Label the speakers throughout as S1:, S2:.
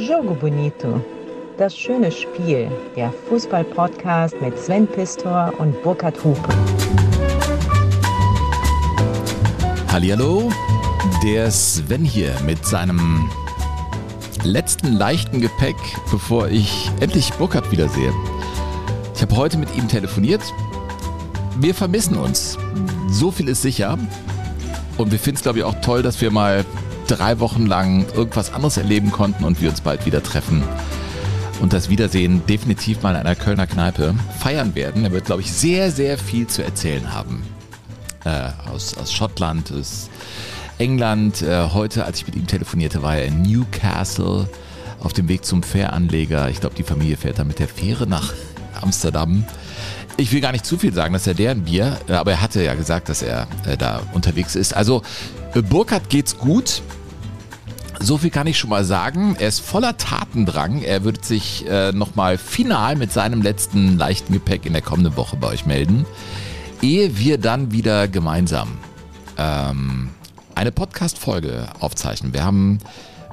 S1: Jogo Bonito. Das schöne Spiel. Der Fußball-Podcast mit Sven Pistor und Burkhard Hupe.
S2: Hallihallo, der Sven hier mit seinem letzten leichten Gepäck, bevor ich endlich Burkhard wiedersehe. Ich habe heute mit ihm telefoniert. Wir vermissen uns. So viel ist sicher. Und wir finden es, glaube ich, auch toll, dass wir mal drei Wochen lang irgendwas anderes erleben konnten und wir uns bald wieder treffen. Und das Wiedersehen definitiv mal in einer Kölner Kneipe feiern werden. Er wird, glaube ich, sehr, sehr viel zu erzählen haben. Äh, aus, aus Schottland, aus England. Äh, heute, als ich mit ihm telefonierte, war er in Newcastle auf dem Weg zum Fähranleger. Ich glaube, die Familie fährt da mit der Fähre nach Amsterdam. Ich will gar nicht zu viel sagen, dass er deren Bier, äh, aber er hatte ja gesagt, dass er äh, da unterwegs ist. Also äh, Burkhardt geht's gut. So viel kann ich schon mal sagen. Er ist voller Tatendrang. Er wird sich äh, nochmal final mit seinem letzten leichten Gepäck in der kommenden Woche bei euch melden. Ehe wir dann wieder gemeinsam ähm, eine Podcast-Folge aufzeichnen. Wir haben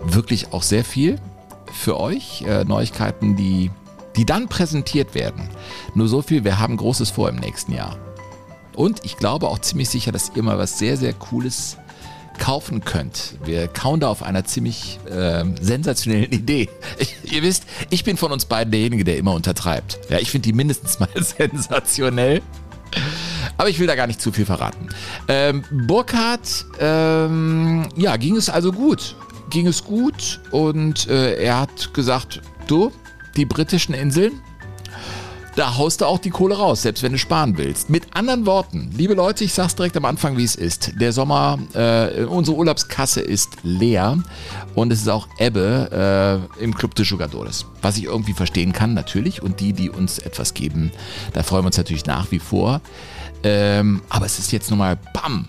S2: wirklich auch sehr viel für euch. Äh, Neuigkeiten, die, die dann präsentiert werden. Nur so viel, wir haben Großes vor im nächsten Jahr. Und ich glaube auch ziemlich sicher, dass ihr mal was sehr, sehr Cooles kaufen könnt. Wir kauen da auf einer ziemlich äh, sensationellen Idee. Ich, ihr wisst, ich bin von uns beiden derjenige, der immer untertreibt. Ja, ich finde die mindestens mal sensationell. Aber ich will da gar nicht zu viel verraten. Ähm, Burkhardt, ähm, ja, ging es also gut. Ging es gut und äh, er hat gesagt, du, die britischen Inseln, da haust du auch die Kohle raus, selbst wenn du sparen willst. Mit anderen Worten, liebe Leute, ich sag's direkt am Anfang, wie es ist. Der Sommer, äh, unsere Urlaubskasse ist leer und es ist auch Ebbe äh, im Club de Jugadores. Was ich irgendwie verstehen kann, natürlich. Und die, die uns etwas geben, da freuen wir uns natürlich nach wie vor. Ähm, aber es ist jetzt nochmal, bam,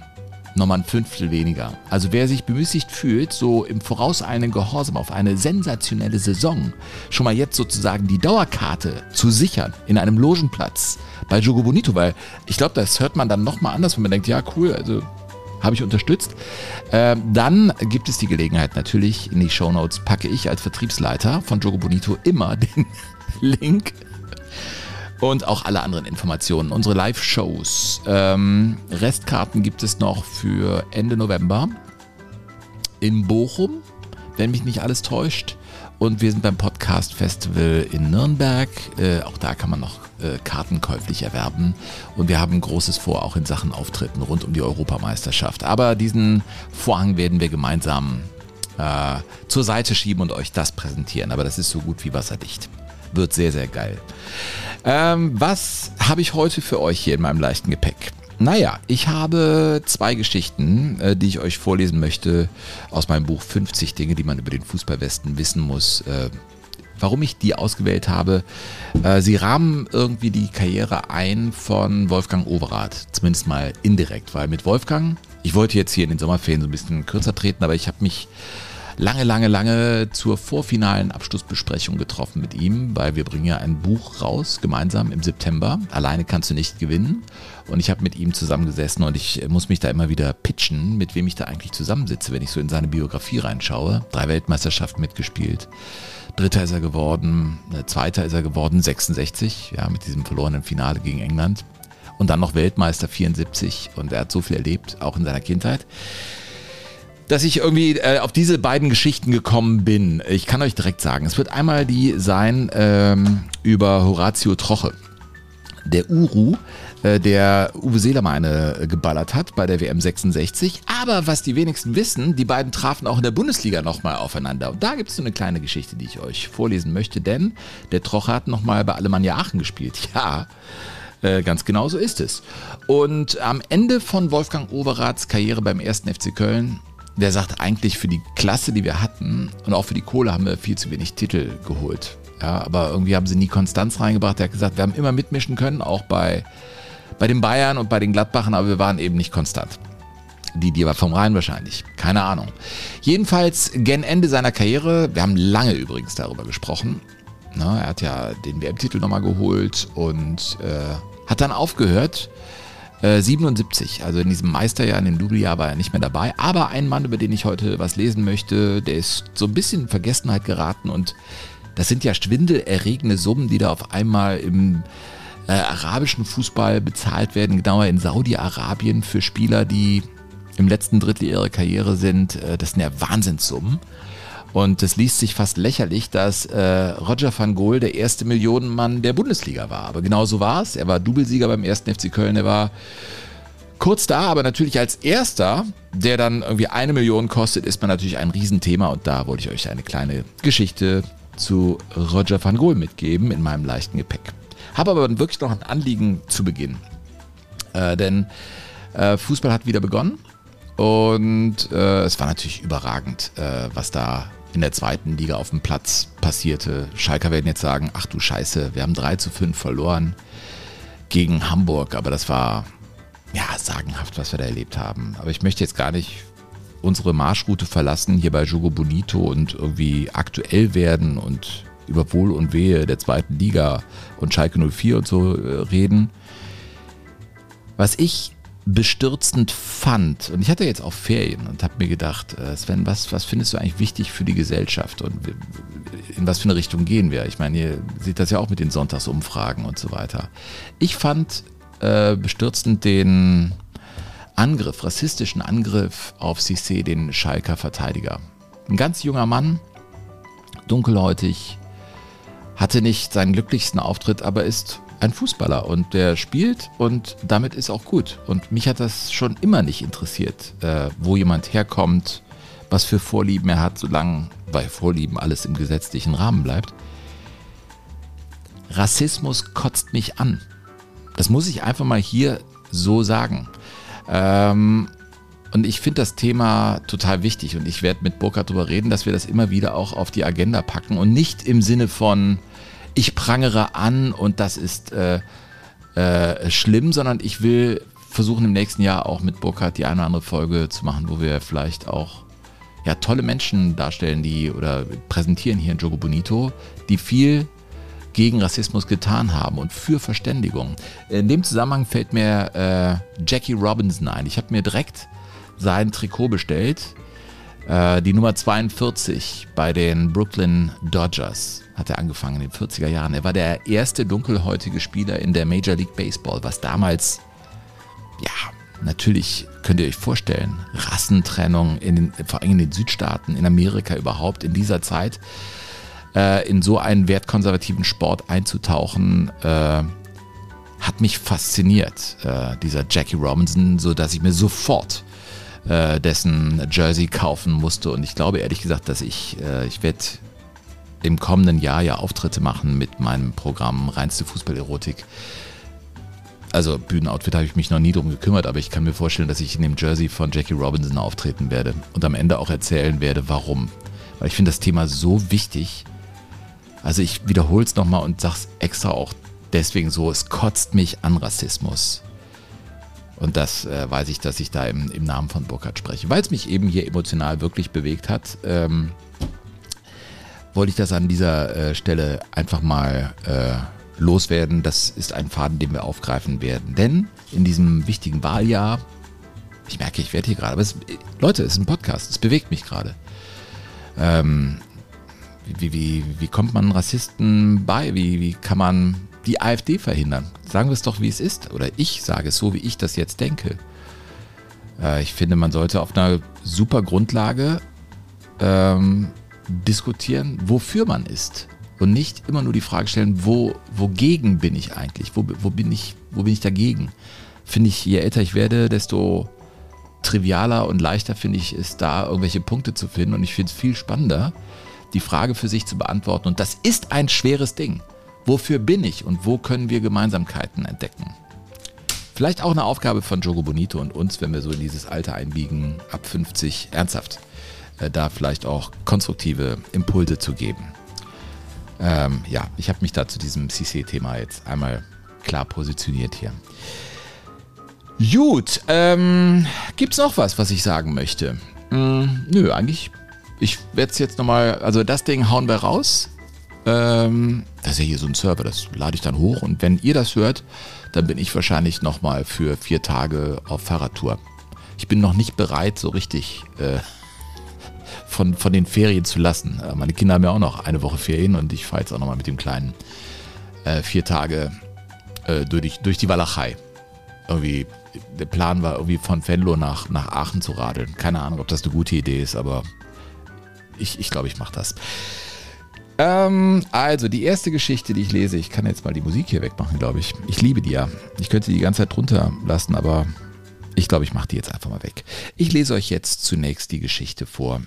S2: nochmal ein Fünftel weniger. Also wer sich bemüßigt fühlt, so im vorauseilenden Gehorsam auf eine sensationelle Saison schon mal jetzt sozusagen die Dauerkarte zu sichern in einem Logenplatz bei Jogo Bonito, weil ich glaube, das hört man dann nochmal anders, wenn man denkt, ja cool, also habe ich unterstützt. Ähm, dann gibt es die Gelegenheit natürlich, in die Shownotes packe ich als Vertriebsleiter von Jogo Bonito immer den Link und auch alle anderen Informationen. Unsere Live-Shows. Ähm, Restkarten gibt es noch für Ende November in Bochum, wenn mich nicht alles täuscht. Und wir sind beim Podcast Festival in Nürnberg. Äh, auch da kann man noch äh, Karten käuflich erwerben. Und wir haben Großes vor, auch in Sachen Auftritten rund um die Europameisterschaft. Aber diesen Vorhang werden wir gemeinsam äh, zur Seite schieben und euch das präsentieren. Aber das ist so gut wie wasserdicht. Wird sehr, sehr geil. Ähm, was habe ich heute für euch hier in meinem leichten Gepäck? Naja, ich habe zwei Geschichten, äh, die ich euch vorlesen möchte aus meinem Buch 50 Dinge, die man über den Fußballwesten wissen muss. Äh, warum ich die ausgewählt habe, äh, sie rahmen irgendwie die Karriere ein von Wolfgang Overath, zumindest mal indirekt, weil mit Wolfgang, ich wollte jetzt hier in den Sommerferien so ein bisschen kürzer treten, aber ich habe mich lange, lange, lange zur vorfinalen Abschlussbesprechung getroffen mit ihm, weil wir bringen ja ein Buch raus, gemeinsam im September. Alleine kannst du nicht gewinnen. Und ich habe mit ihm zusammengesessen und ich muss mich da immer wieder pitchen, mit wem ich da eigentlich zusammensitze, wenn ich so in seine Biografie reinschaue. Drei Weltmeisterschaften mitgespielt. Dritter ist er geworden, äh, Zweiter ist er geworden, 66, ja, mit diesem verlorenen Finale gegen England. Und dann noch Weltmeister 74 und er hat so viel erlebt, auch in seiner Kindheit dass ich irgendwie äh, auf diese beiden Geschichten gekommen bin. Ich kann euch direkt sagen, es wird einmal die sein ähm, über Horatio Troche, der Uru, äh, der Uwe Seelermeine geballert hat bei der WM 66. Aber was die wenigsten wissen, die beiden trafen auch in der Bundesliga nochmal aufeinander. Und da gibt es so eine kleine Geschichte, die ich euch vorlesen möchte, denn der Troche hat nochmal bei Alemannia Aachen gespielt. Ja. Äh, ganz genau so ist es. Und am Ende von Wolfgang Overaths Karriere beim 1. FC Köln der sagt eigentlich für die Klasse, die wir hatten und auch für die Kohle haben wir viel zu wenig Titel geholt. Ja, aber irgendwie haben sie nie Konstanz reingebracht. Er hat gesagt, wir haben immer mitmischen können, auch bei, bei den Bayern und bei den Gladbachern, aber wir waren eben nicht konstant. Die, die war vom Rhein wahrscheinlich. Keine Ahnung. Jedenfalls, gen Ende seiner Karriere, wir haben lange übrigens darüber gesprochen. Na, er hat ja den WM-Titel nochmal geholt und äh, hat dann aufgehört Äh, 77, also in diesem Meisterjahr, in dem Double-Jahr war er nicht mehr dabei. Aber ein Mann, über den ich heute was lesen möchte, der ist so ein bisschen in Vergessenheit geraten und das sind ja schwindelerregende Summen, die da auf einmal im äh, arabischen Fußball bezahlt werden, genauer in Saudi-Arabien für Spieler, die im letzten Drittel ihrer Karriere sind. Äh, das sind ja Wahnsinnssummen. Und es liest sich fast lächerlich, dass äh, Roger van Gool der erste Millionenmann der Bundesliga war. Aber genau so war es. Er war Doublesieger beim ersten FC Köln. Er war kurz da, aber natürlich als erster, der dann irgendwie eine Million kostet, ist man natürlich ein Riesenthema. Und da wollte ich euch eine kleine Geschichte zu Roger van Gool mitgeben in meinem leichten Gepäck. Habe aber wirklich noch ein Anliegen zu Beginn. Äh, denn äh, Fußball hat wieder begonnen. Und äh, es war natürlich überragend, äh, was da in der zweiten Liga auf dem Platz passierte. Schalker werden jetzt sagen, ach du Scheiße, wir haben 3 zu 5 verloren gegen Hamburg, aber das war ja sagenhaft, was wir da erlebt haben. Aber ich möchte jetzt gar nicht unsere Marschroute verlassen hier bei Jogo Bonito und irgendwie aktuell werden und über Wohl und Wehe der zweiten Liga und Schalke 04 und so äh, reden. Was ich bestürzend fand, und ich hatte jetzt auch Ferien und habe mir gedacht, äh, Sven, was, was findest du eigentlich wichtig für die Gesellschaft und in was für eine Richtung gehen wir? Ich meine, ihr seht das ja auch mit den Sonntagsumfragen und so weiter. Ich fand äh, bestürzend den Angriff, rassistischen Angriff auf Cissé, den Schalker Verteidiger. Ein ganz junger Mann, dunkelhäutig, hatte nicht seinen glücklichsten Auftritt, aber ist ein Fußballer und der spielt und damit ist auch gut. Und mich hat das schon immer nicht interessiert, äh, wo jemand herkommt, was für Vorlieben er hat, solange bei Vorlieben alles im gesetzlichen Rahmen bleibt. Rassismus kotzt mich an. Das muss ich einfach mal hier so sagen. Ähm, und ich finde das Thema total wichtig und ich werde mit Burkhard darüber reden, dass wir das immer wieder auch auf die Agenda packen und nicht im Sinne von, ich prangere an und das ist äh, äh, schlimm, sondern ich will versuchen im nächsten Jahr auch mit Burkhard die eine oder andere Folge zu machen, wo wir vielleicht auch ja, tolle Menschen darstellen, die oder präsentieren hier in Jogo Bonito, die viel gegen Rassismus getan haben und für Verständigung. In dem Zusammenhang fällt mir äh, Jackie Robinson ein. Ich habe mir direkt sein Trikot bestellt, äh, die Nummer 42 bei den Brooklyn Dodgers hat er angefangen in den 40er Jahren. Er war der erste dunkelhäutige Spieler in der Major League Baseball, was damals, ja, natürlich könnt ihr euch vorstellen, Rassentrennung, in den, vor allem in den Südstaaten, in Amerika überhaupt, in dieser Zeit, äh, in so einen wertkonservativen Sport einzutauchen, äh, hat mich fasziniert, äh, dieser Jackie Robinson, so dass ich mir sofort äh, dessen Jersey kaufen musste. Und ich glaube ehrlich gesagt, dass ich, äh, ich werde im kommenden Jahr ja Auftritte machen mit meinem Programm Reinste Fußballerotik. Also Bühnenoutfit habe ich mich noch nie drum gekümmert, aber ich kann mir vorstellen, dass ich in dem Jersey von Jackie Robinson auftreten werde und am Ende auch erzählen werde, warum. Weil ich finde das Thema so wichtig. Also ich wiederhole es nochmal und sage es extra auch deswegen so, es kotzt mich an Rassismus. Und das äh, weiß ich, dass ich da im, im Namen von Burkhardt spreche, weil es mich eben hier emotional wirklich bewegt hat. Ähm, wollte ich das an dieser äh, Stelle einfach mal äh, loswerden. Das ist ein Faden, den wir aufgreifen werden. Denn in diesem wichtigen Wahljahr, ich merke, ich werde hier gerade, aber es, Leute, es ist ein Podcast, es bewegt mich gerade. Ähm, wie, wie, wie kommt man Rassisten bei? Wie, wie kann man die AfD verhindern? Sagen wir es doch, wie es ist. Oder ich sage es so, wie ich das jetzt denke. Äh, ich finde, man sollte auf einer super Grundlage ähm, diskutieren, wofür man ist. Und nicht immer nur die Frage stellen, wo, wogegen bin ich eigentlich? Wo, wo, bin ich, wo bin ich dagegen? Finde ich, je älter ich werde, desto trivialer und leichter finde ich es, da irgendwelche Punkte zu finden. Und ich finde es viel spannender, die Frage für sich zu beantworten. Und das ist ein schweres Ding. Wofür bin ich und wo können wir Gemeinsamkeiten entdecken? Vielleicht auch eine Aufgabe von Jogo Bonito und uns, wenn wir so in dieses Alter einbiegen, ab 50, ernsthaft äh, da vielleicht auch konstruktive Impulse zu geben. Ähm, ja, ich habe mich da zu diesem CC-Thema jetzt einmal klar positioniert hier. Gut, ähm, gibt es noch was, was ich sagen möchte? Hm, nö, eigentlich, ich werde es jetzt nochmal, also das Ding hauen wir raus. Ähm, das ist ja hier so ein Server, das lade ich dann hoch und wenn ihr das hört, dann bin ich wahrscheinlich nochmal für vier Tage auf Fahrradtour. Ich bin noch nicht bereit, so richtig äh, von, von den Ferien zu lassen. Äh, meine Kinder haben ja auch noch eine Woche Ferien und ich fahre jetzt auch nochmal mit dem Kleinen äh, vier Tage äh, durch, durch die Walachei. Irgendwie, der Plan war irgendwie von Venlo nach, nach Aachen zu radeln. Keine Ahnung, ob das eine gute Idee ist, aber ich glaube, ich, glaub, ich mache das. Ähm, also, die erste Geschichte, die ich lese, ich kann jetzt mal die Musik hier wegmachen, glaube ich. Ich liebe die ja. Ich könnte die ganze Zeit drunter lassen, aber ich glaube, ich mache die jetzt einfach mal weg. Ich lese euch jetzt zunächst die Geschichte vor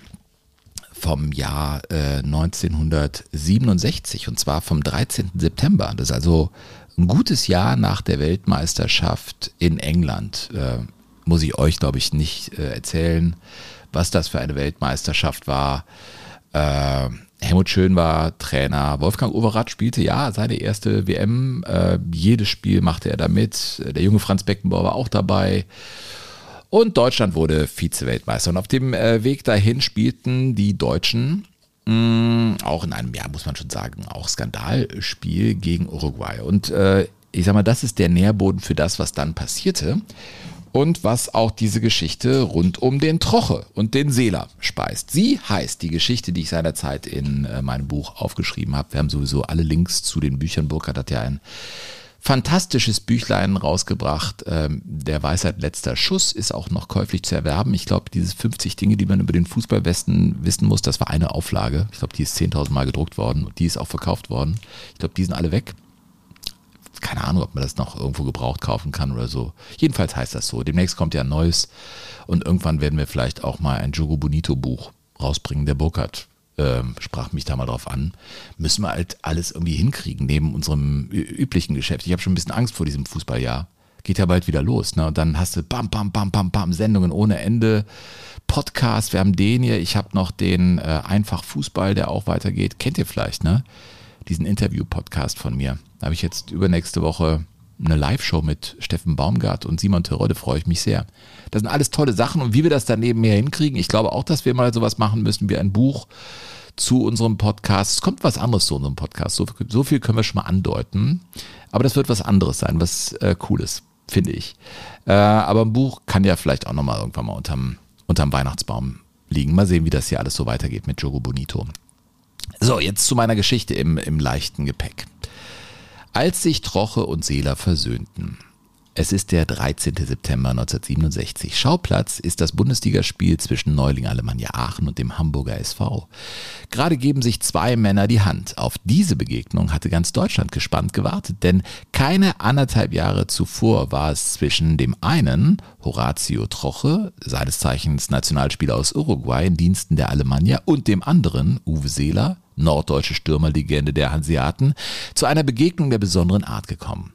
S2: vom Jahr äh, 1967 und zwar vom 13. September. Das ist also ein gutes Jahr nach der Weltmeisterschaft in England. Äh, muss ich euch, glaube ich, nicht äh, erzählen, was das für eine Weltmeisterschaft war. Äh, Helmut Schön war Trainer. Wolfgang Overath spielte ja seine erste WM. Äh, jedes Spiel machte er da mit. Der junge Franz Beckenbauer war auch dabei. Und Deutschland wurde Vize-Weltmeister. Und auf dem äh, Weg dahin spielten die Deutschen mh, mm, auch in einem, ja, muss man schon sagen, auch Skandalspiel gegen Uruguay. Und äh, ich sag mal, das ist der Nährboden für das, was dann passierte und was auch diese Geschichte rund um den Troche und den Seeler speist. Sie heißt die Geschichte, die ich seinerzeit in äh, meinem Buch aufgeschrieben habe. Wir haben sowieso alle Links zu den Büchern. Burkhardt hat ja ein fantastisches Büchlein rausgebracht. Ähm, der Weisheit letzter Schuss ist auch noch käuflich zu erwerben. Ich glaube, diese 50 Dinge, die man über den Fußballwesten wissen muss, das war eine Auflage. Ich glaube, die ist 10.000 Mal gedruckt worden und die ist auch verkauft worden. Ich glaube, die sind alle weg keine Ahnung, ob man das noch irgendwo gebraucht kaufen kann oder so. Jedenfalls heißt das so. Demnächst kommt ja ein neues und irgendwann werden wir vielleicht auch mal ein Jogo Bonito Buch rausbringen. Der Burkhardt ähm, sprach mich da mal drauf an. Müssen wir halt alles irgendwie hinkriegen neben unserem üblichen Geschäft. Ich habe schon ein bisschen Angst vor diesem Fußballjahr. Geht ja bald wieder los. Ne? Und dann hast du bam, bam, bam, bam, bam, Sendungen ohne Ende. Podcast, wir haben den hier. Ich habe noch den äh, Einfach Fußball, der auch weitergeht. Kennt ihr vielleicht, ne? Diesen Interview-Podcast von mir. Da habe ich jetzt übernächste Woche eine Live-Show mit Steffen Baumgart und Simon Terodde, freue ich mich sehr. Das sind alles tolle Sachen und wie wir das dann nebenher hinkriegen, ich glaube auch, dass wir mal sowas machen müssen wie ein Buch zu unserem Podcast. Es kommt was anderes zu unserem Podcast, so, so viel können wir schon mal andeuten, aber das wird was anderes sein, was äh, Cooles, finde ich. Äh, aber ein Buch kann ja vielleicht auch nochmal irgendwann mal unterm, unterm Weihnachtsbaum liegen. Mal sehen, wie das hier alles so weitergeht mit Jogo Bonito. So, jetzt zu meiner Geschichte im, im leichten Gepäck. Als sich Troche und Seeler versöhnten. Es ist der 13. September 1967. Schauplatz ist das Bundesligaspiel zwischen Neuling Alemannia Aachen und dem Hamburger SV. Gerade geben sich zwei Männer die Hand. Auf diese Begegnung hatte ganz Deutschland gespannt gewartet, denn keine anderthalb Jahre zuvor war es zwischen dem einen, Horatio Troche, seines Zeichens Nationalspieler aus Uruguay in Diensten der Alemannia, und dem anderen, Uwe Seeler, norddeutsche Stürmerlegende der Hanseaten, zu einer Begegnung der besonderen Art gekommen.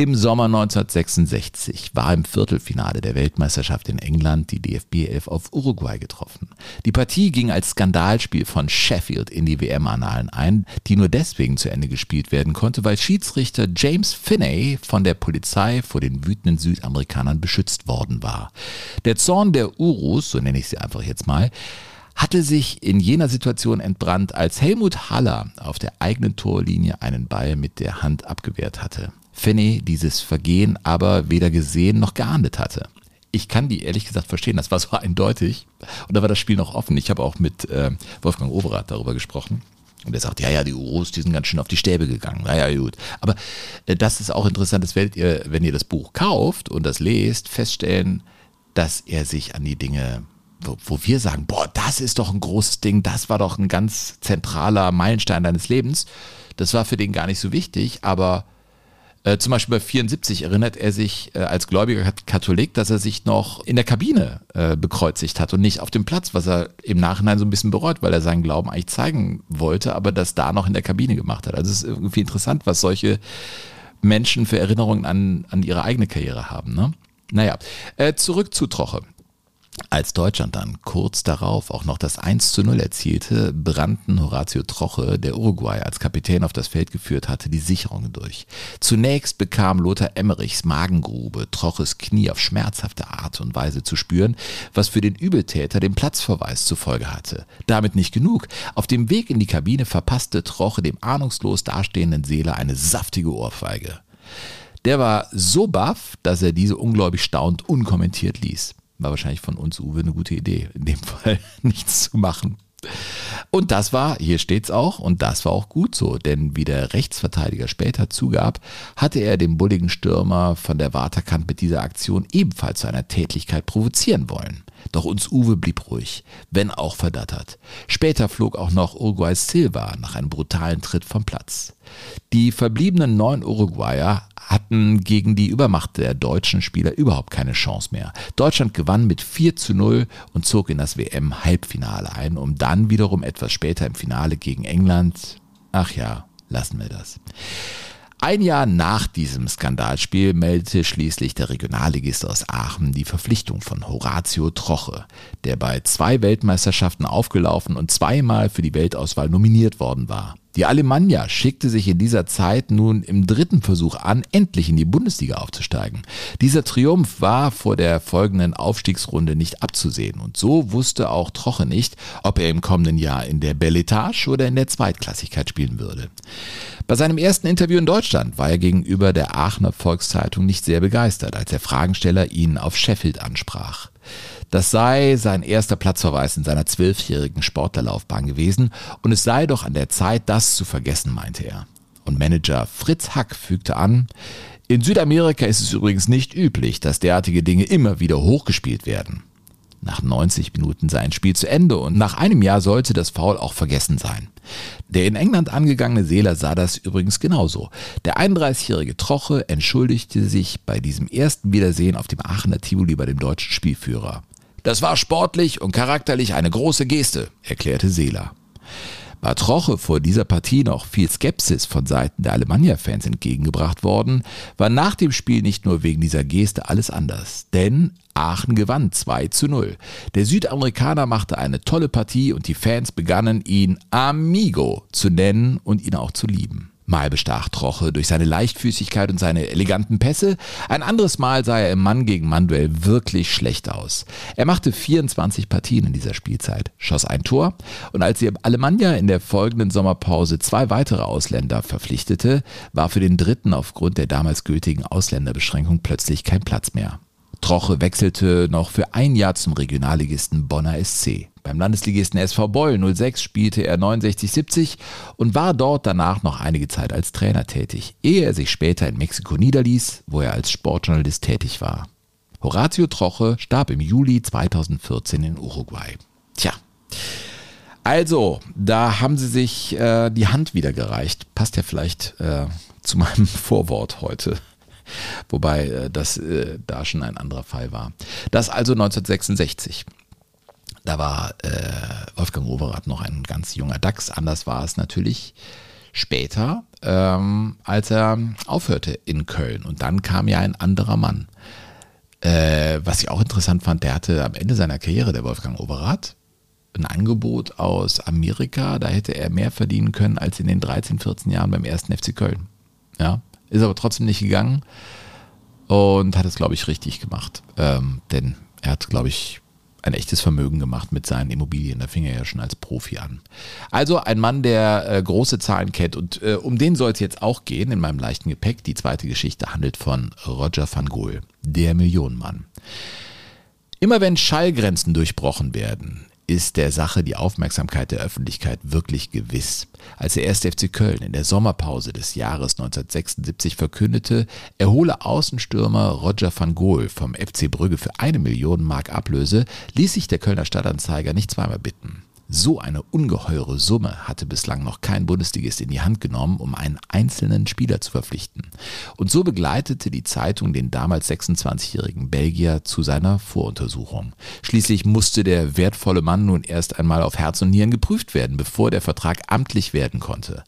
S2: Im Sommer 1966 war im Viertelfinale der Weltmeisterschaft in England die DFB 11 auf Uruguay getroffen. Die Partie ging als Skandalspiel von Sheffield in die WM-Annalen ein, die nur deswegen zu Ende gespielt werden konnte, weil Schiedsrichter James Finney von der Polizei vor den wütenden Südamerikanern beschützt worden war. Der Zorn der Urus, so nenne ich sie einfach jetzt mal, hatte sich in jener Situation entbrannt, als Helmut Haller auf der eigenen Torlinie einen Ball mit der Hand abgewehrt hatte. Finney dieses Vergehen aber weder gesehen noch geahndet hatte. Ich kann die ehrlich gesagt verstehen, das war so eindeutig. Und da war das Spiel noch offen. Ich habe auch mit äh, Wolfgang Overath darüber gesprochen. Und er sagt, ja, ja, die Urus, die sind ganz schön auf die Stäbe gegangen. Naja, gut. Aber äh, das ist auch interessant, das werdet ihr, wenn ihr das Buch kauft und das lest, feststellen, dass er sich an die Dinge wo, wo wir sagen, boah, das ist doch ein großes Ding, das war doch ein ganz zentraler Meilenstein deines Lebens. Das war für den gar nicht so wichtig, aber äh, zum Beispiel bei 74 erinnert er sich äh, als gläubiger Katholik, dass er sich noch in der Kabine äh, bekreuzigt hat und nicht auf dem Platz, was er im Nachhinein so ein bisschen bereut, weil er seinen Glauben eigentlich zeigen wollte, aber das da noch in der Kabine gemacht hat. Also es ist irgendwie interessant, was solche Menschen für Erinnerungen an, an ihre eigene Karriere haben. Ne? Naja, äh, zurück zu Troche. Als Deutschland dann kurz darauf auch noch das 1 zu 0 erzielte, brannten Horatio Troche, der Uruguay als Kapitän auf das Feld geführt hatte, die Sicherungen durch. Zunächst bekam Lothar Emmerichs Magengrube Troches Knie auf schmerzhafte Art und Weise zu spüren, was für den Übeltäter den Platzverweis zur Folge hatte. Damit nicht genug. Auf dem Weg in die Kabine verpasste Troche dem ahnungslos dastehenden Seeler eine saftige Ohrfeige. Der war so baff, dass er diese ungläubig staunend unkommentiert ließ. War wahrscheinlich von uns, Uwe, eine gute Idee, in dem Fall nichts zu machen. Und das war, hier steht's auch, und das war auch gut so, denn wie der Rechtsverteidiger später zugab, hatte er den bulligen Stürmer von der Waterkant mit dieser Aktion ebenfalls zu einer Tätlichkeit provozieren wollen. Doch uns Uwe blieb ruhig, wenn auch verdattert. Später flog auch noch Uruguays Silva nach einem brutalen Tritt vom Platz. Die verbliebenen neun Uruguayer hatten gegen die Übermacht der deutschen Spieler überhaupt keine Chance mehr. Deutschland gewann mit 4 zu 0 und zog in das WM-Halbfinale ein, um dann wiederum etwas später im Finale gegen England, ach ja, lassen wir das. Ein Jahr nach diesem Skandalspiel meldete schließlich der Regionalligist aus Aachen die Verpflichtung von Horatio Troche, der bei zwei Weltmeisterschaften aufgelaufen und zweimal für die Weltauswahl nominiert worden war. Die Alemannia schickte sich in dieser Zeit nun im dritten Versuch an, endlich in die Bundesliga aufzusteigen. Dieser Triumph war vor der folgenden Aufstiegsrunde nicht abzusehen und so wusste auch Troche nicht, ob er im kommenden Jahr in der Belletage oder in der Zweitklassigkeit spielen würde. Bei seinem ersten Interview in Deutschland war er gegenüber der Aachener Volkszeitung nicht sehr begeistert, als der Fragensteller ihn auf Sheffield ansprach. Das sei sein erster Platzverweis in seiner zwölfjährigen Sportlerlaufbahn gewesen und es sei doch an der Zeit, das zu vergessen, meinte er. Und Manager Fritz Hack fügte an, in Südamerika ist es übrigens nicht üblich, dass derartige Dinge immer wieder hochgespielt werden. Nach 90 Minuten sei ein Spiel zu Ende und nach einem Jahr sollte das Foul auch vergessen sein. Der in England angegangene Seeler sah das übrigens genauso. Der 31-jährige Troche entschuldigte sich bei diesem ersten Wiedersehen auf dem Aachener Tivoli bei dem deutschen Spielführer. Das war sportlich und charakterlich eine große Geste, erklärte Seeler. War Troche vor dieser Partie noch viel Skepsis von Seiten der Alemannia-Fans entgegengebracht worden, war nach dem Spiel nicht nur wegen dieser Geste alles anders. Denn Aachen gewann 2 zu 0. Der Südamerikaner machte eine tolle Partie und die Fans begannen ihn Amigo zu nennen und ihn auch zu lieben. Mal bestach Troche durch seine Leichtfüßigkeit und seine eleganten Pässe, ein anderes Mal sah er im Mann gegen Mann Duell wirklich schlecht aus. Er machte 24 Partien in dieser Spielzeit, schoss ein Tor und als die Alemannia in der folgenden Sommerpause zwei weitere Ausländer verpflichtete, war für den dritten aufgrund der damals gültigen Ausländerbeschränkung plötzlich kein Platz mehr. Troche wechselte noch für ein Jahr zum Regionalligisten Bonner SC. Beim Landesligisten SV Beul 06 spielte er 69-70 und war dort danach noch einige Zeit als Trainer tätig, ehe er sich später in Mexiko niederließ, wo er als Sportjournalist tätig war. Horatio Troche starb im Juli 2014 in Uruguay. Tja. Also, da haben sie sich äh, die Hand wieder gereicht. Passt ja vielleicht äh, zu meinem Vorwort heute. Wobei äh, das äh, da schon ein anderer Fall war. Das also 1966. Da war äh, Wolfgang Overath noch ein ganz junger Dachs. Anders war es natürlich später, ähm, als er aufhörte in Köln. Und dann kam ja ein anderer Mann. Äh, was ich auch interessant fand, der hatte am Ende seiner Karriere, der Wolfgang Overath, ein Angebot aus Amerika. Da hätte er mehr verdienen können als in den 13, 14 Jahren beim ersten FC Köln. Ja, ist aber trotzdem nicht gegangen und hat es, glaube ich, richtig gemacht. Ähm, denn er hat, glaube ich, ein echtes Vermögen gemacht mit seinen Immobilien. Da fing er ja schon als Profi an. Also ein Mann, der äh, große Zahlen kennt. Und äh, um den soll es jetzt auch gehen in meinem leichten Gepäck. Die zweite Geschichte handelt von Roger van Gogh, der Millionenmann. Immer wenn Schallgrenzen durchbrochen werden, ist der Sache die Aufmerksamkeit der Öffentlichkeit wirklich gewiss. Als der 1. FC Köln in der Sommerpause des Jahres 1976 verkündete, er hole Außenstürmer Roger van Gool vom FC Brügge für eine Million Mark Ablöse, ließ sich der Kölner Stadtanzeiger nicht zweimal bitten. So eine ungeheure Summe hatte bislang noch kein Bundesligist in die Hand genommen, um einen einzelnen Spieler zu verpflichten. Und so begleitete die Zeitung den damals 26-jährigen Belgier zu seiner Voruntersuchung. Schließlich musste der wertvolle Mann nun erst einmal auf Herz und Nieren geprüft werden, bevor der Vertrag amtlich werden konnte.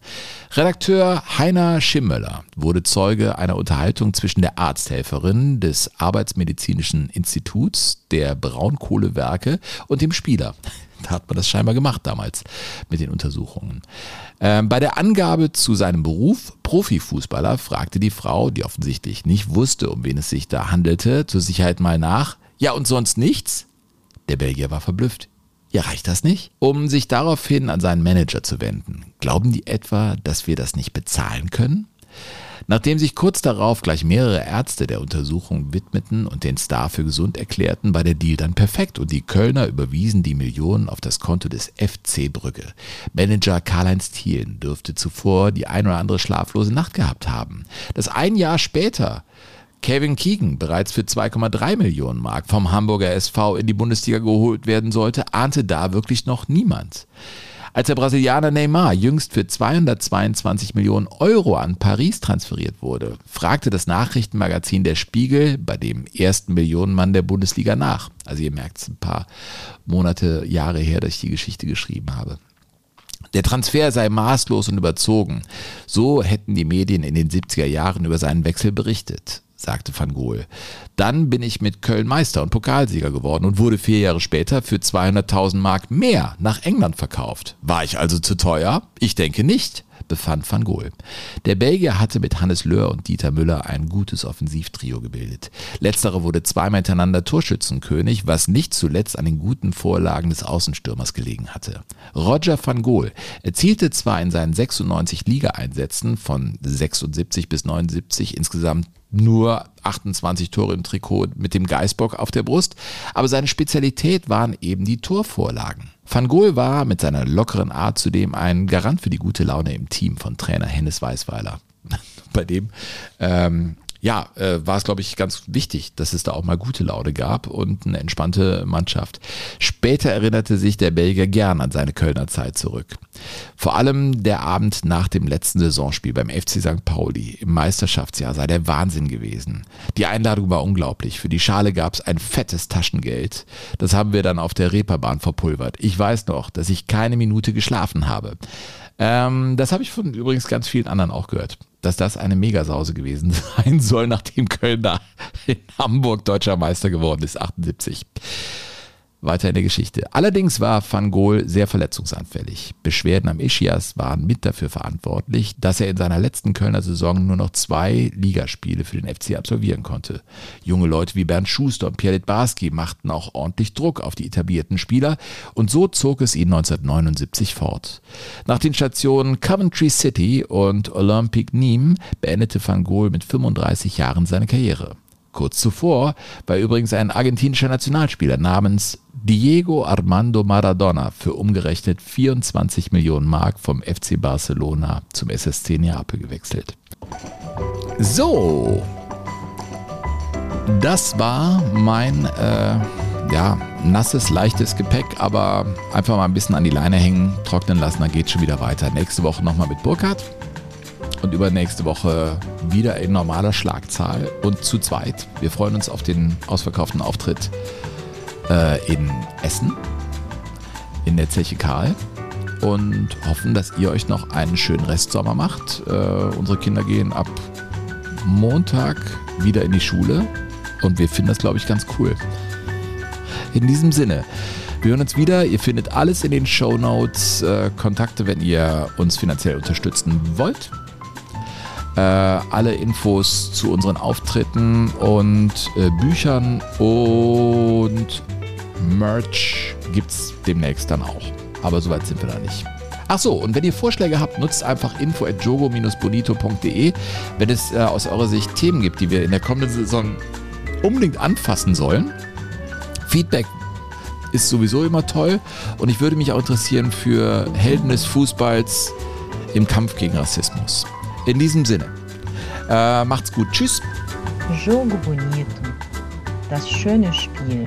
S2: Redakteur Heiner Schimmöller wurde Zeuge einer Unterhaltung zwischen der Arzthelferin des Arbeitsmedizinischen Instituts der Braunkohlewerke und dem Spieler. Da hat man das scheinbar gemacht damals mit den Untersuchungen. Ähm, bei der Angabe zu seinem Beruf, Profifußballer, fragte die Frau, die offensichtlich nicht wusste, um wen es sich da handelte, zur Sicherheit mal nach. Ja, und sonst nichts? Der Belgier war verblüfft. Ja, reicht das nicht? Um sich daraufhin an seinen Manager zu wenden. Glauben die etwa, dass wir das nicht bezahlen können? Nachdem sich kurz darauf gleich mehrere Ärzte der Untersuchung widmeten und den Star für gesund erklärten, war der Deal dann perfekt und die Kölner überwiesen die Millionen auf das Konto des FC Brügge. Manager Karl-Heinz Thielen dürfte zuvor die ein oder andere schlaflose Nacht gehabt haben. Das ein Jahr später Kevin Keegan bereits für 2,3 Millionen Mark vom Hamburger SV in die Bundesliga geholt werden sollte, ahnte da wirklich noch niemand. Als der Brasilianer Neymar jüngst für 222 Millionen Euro an Paris transferiert wurde, fragte das Nachrichtenmagazin Der Spiegel bei dem ersten Millionenmann der Bundesliga nach. Also ihr merkt es ein paar Monate, Jahre her, dass ich die Geschichte geschrieben habe. Der Transfer sei maßlos und überzogen. So hätten die Medien in den 70er Jahren über seinen Wechsel berichtet sagte Van Gool. Dann bin ich mit Köln Meister und Pokalsieger geworden und wurde vier Jahre später für 200.000 Mark mehr nach England verkauft. War ich also zu teuer? Ich denke nicht befand Van Gool. Der Belgier hatte mit Hannes Löhr und Dieter Müller ein gutes Offensivtrio gebildet. Letzterer wurde zweimal hintereinander Torschützenkönig, was nicht zuletzt an den guten Vorlagen des Außenstürmers gelegen hatte. Roger van Gool erzielte zwar in seinen 96 Ligaeinsätzen von 76 bis 79 insgesamt nur 28 Tore im Trikot mit dem Geißbock auf der Brust, aber seine Spezialität waren eben die Torvorlagen. Van Gool war mit seiner lockeren Art zudem ein Garant für die gute Laune im Team von Trainer Hennes Weißweiler. Bei dem ähm, ja, äh, war es, glaube ich, ganz wichtig, dass es da auch mal gute Laune gab und eine entspannte Mannschaft. Später erinnerte sich der Belgier gern an seine Kölner Zeit zurück. Vor allem der Abend nach dem letzten Saisonspiel beim FC St. Pauli im Meisterschaftsjahr sei der Wahnsinn gewesen. Die Einladung war unglaublich. Für die Schale gab es ein fettes Taschengeld. Das haben wir dann auf der Reeperbahn verpulvert. Ich weiß noch, dass ich keine Minute geschlafen habe. Ähm, das habe ich von übrigens ganz vielen anderen auch gehört dass das eine Megasause gewesen sein soll, nachdem Köln da in Hamburg deutscher Meister geworden ist, 78 weiter in der Geschichte. Allerdings war Van Gogh sehr verletzungsanfällig. Beschwerden am Ischias waren mit dafür verantwortlich, dass er in seiner letzten Kölner Saison nur noch zwei Ligaspiele für den FC absolvieren konnte. Junge Leute wie Bernd Schuster und Pierre Litbarski machten auch ordentlich Druck auf die etablierten Spieler und so zog es ihn 1979 fort. Nach den Stationen Coventry City und Olympique Nîmes beendete Van Gogh mit 35 Jahren seine Karriere. Kurz zuvor war übrigens ein argentinischer Nationalspieler namens Diego Armando Maradona für umgerechnet 24 Millionen Mark vom FC Barcelona zum SSC Neapel gewechselt. So, das war mein äh, ja, nasses, leichtes Gepäck, aber einfach mal ein bisschen an die Leine hängen, trocknen lassen, dann geht schon wieder weiter. Nächste Woche nochmal mit Burkhardt und übernächste Woche wieder in normaler Schlagzahl und zu zweit. Wir freuen uns auf den ausverkauften Auftritt äh, in Essen, in der Zeche Karl und hoffen, dass ihr euch noch einen schönen Restsommer macht. Äh, unsere Kinder gehen ab Montag wieder in die Schule und wir finden das, glaube ich, ganz cool. In diesem Sinne, wir hören uns wieder. Ihr findet alles in den Show Notes, äh, Kontakte, wenn ihr uns finanziell unterstützen wollt. Äh, alle Infos zu unseren Auftritten und äh, Büchern und Merch gibt es demnächst dann auch. Aber soweit sind wir da nicht. Ach so, und wenn ihr Vorschläge habt, nutzt einfach info at jogo-bonito.de. Wenn es äh, aus eurer Sicht Themen gibt, die wir in der kommenden Saison unbedingt anfassen sollen. Feedback ist sowieso immer toll und ich würde mich auch interessieren für Helden des Fußballs im Kampf gegen Rassismus. In diesem Sinne, äh, macht's gut. Tschüss.
S1: Jogo bonito. Das schöne Spiel.